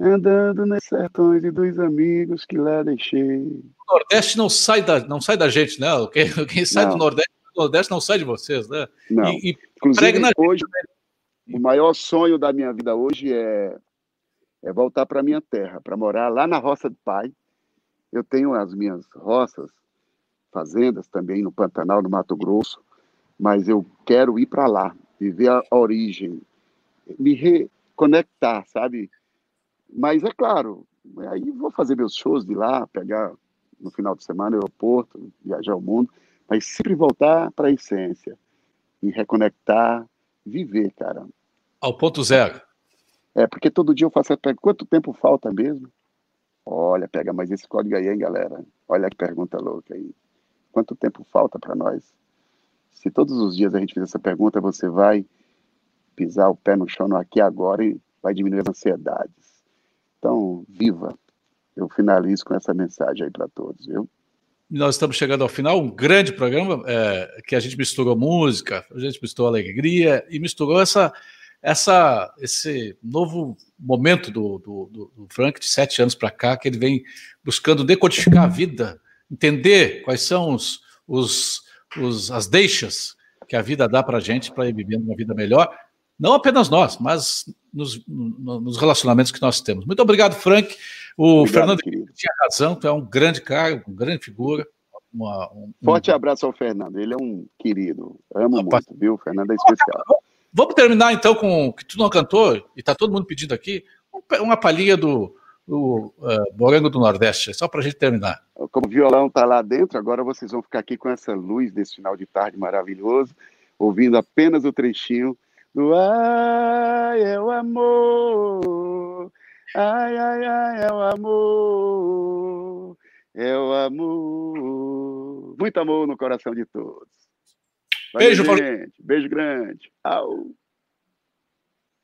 andando nos sertões e dos amigos que lá deixei. O Nordeste não sai da, não sai da gente, né? Quem, quem sai não. do Nordeste, do Nordeste não sai de vocês, né? Não. E, e Inclusive, hoje, o maior sonho da minha vida hoje é, é voltar para minha terra, para morar lá na roça do pai. Eu tenho as minhas roças, fazendas também no Pantanal, no Mato Grosso, mas eu quero ir para lá, viver a origem, me reconectar, sabe? Mas é claro, aí vou fazer meus shows de lá, pegar no final de semana aeroporto, viajar o mundo, mas sempre voltar para a essência e reconectar, viver, cara. Ao ponto zero. É, porque todo dia eu faço a pergunta, quanto tempo falta mesmo? Olha, pega mais esse código aí, hein, galera? Olha que pergunta louca aí. Quanto tempo falta para nós? Se todos os dias a gente fizer essa pergunta, você vai pisar o pé no chão no aqui agora e vai diminuir as ansiedades. Então, viva. Eu finalizo com essa mensagem aí para todos, viu? Nós estamos chegando ao final, um grande programa é, que a gente misturou música, a gente misturou alegria e misturou essa, essa, esse novo momento do, do, do Frank de sete anos para cá, que ele vem buscando decodificar a vida, entender quais são os, os, os as deixas que a vida dá para a gente para ir vivendo uma vida melhor, não apenas nós, mas nos, nos relacionamentos que nós temos. Muito obrigado, Frank. O obrigado, Fernando querido. tinha razão, tu é um grande cara, uma grande figura. Uma, um, Forte um... abraço ao Fernando, ele é um querido. Amo Opa. muito, viu? O Fernando é especial. Vamos terminar então com o que tu não cantou, e está todo mundo pedindo aqui, uma palhinha do, do uh, Morango do Nordeste, só para a gente terminar. Como o violão está lá dentro, agora vocês vão ficar aqui com essa luz desse final de tarde maravilhoso, ouvindo apenas o trechinho do Ai, é o amor, ai, ai, ai, é o amor, é o amor. Muito amor no coração de todos. Valeu, Beijo, gente. Beijo grande. Au.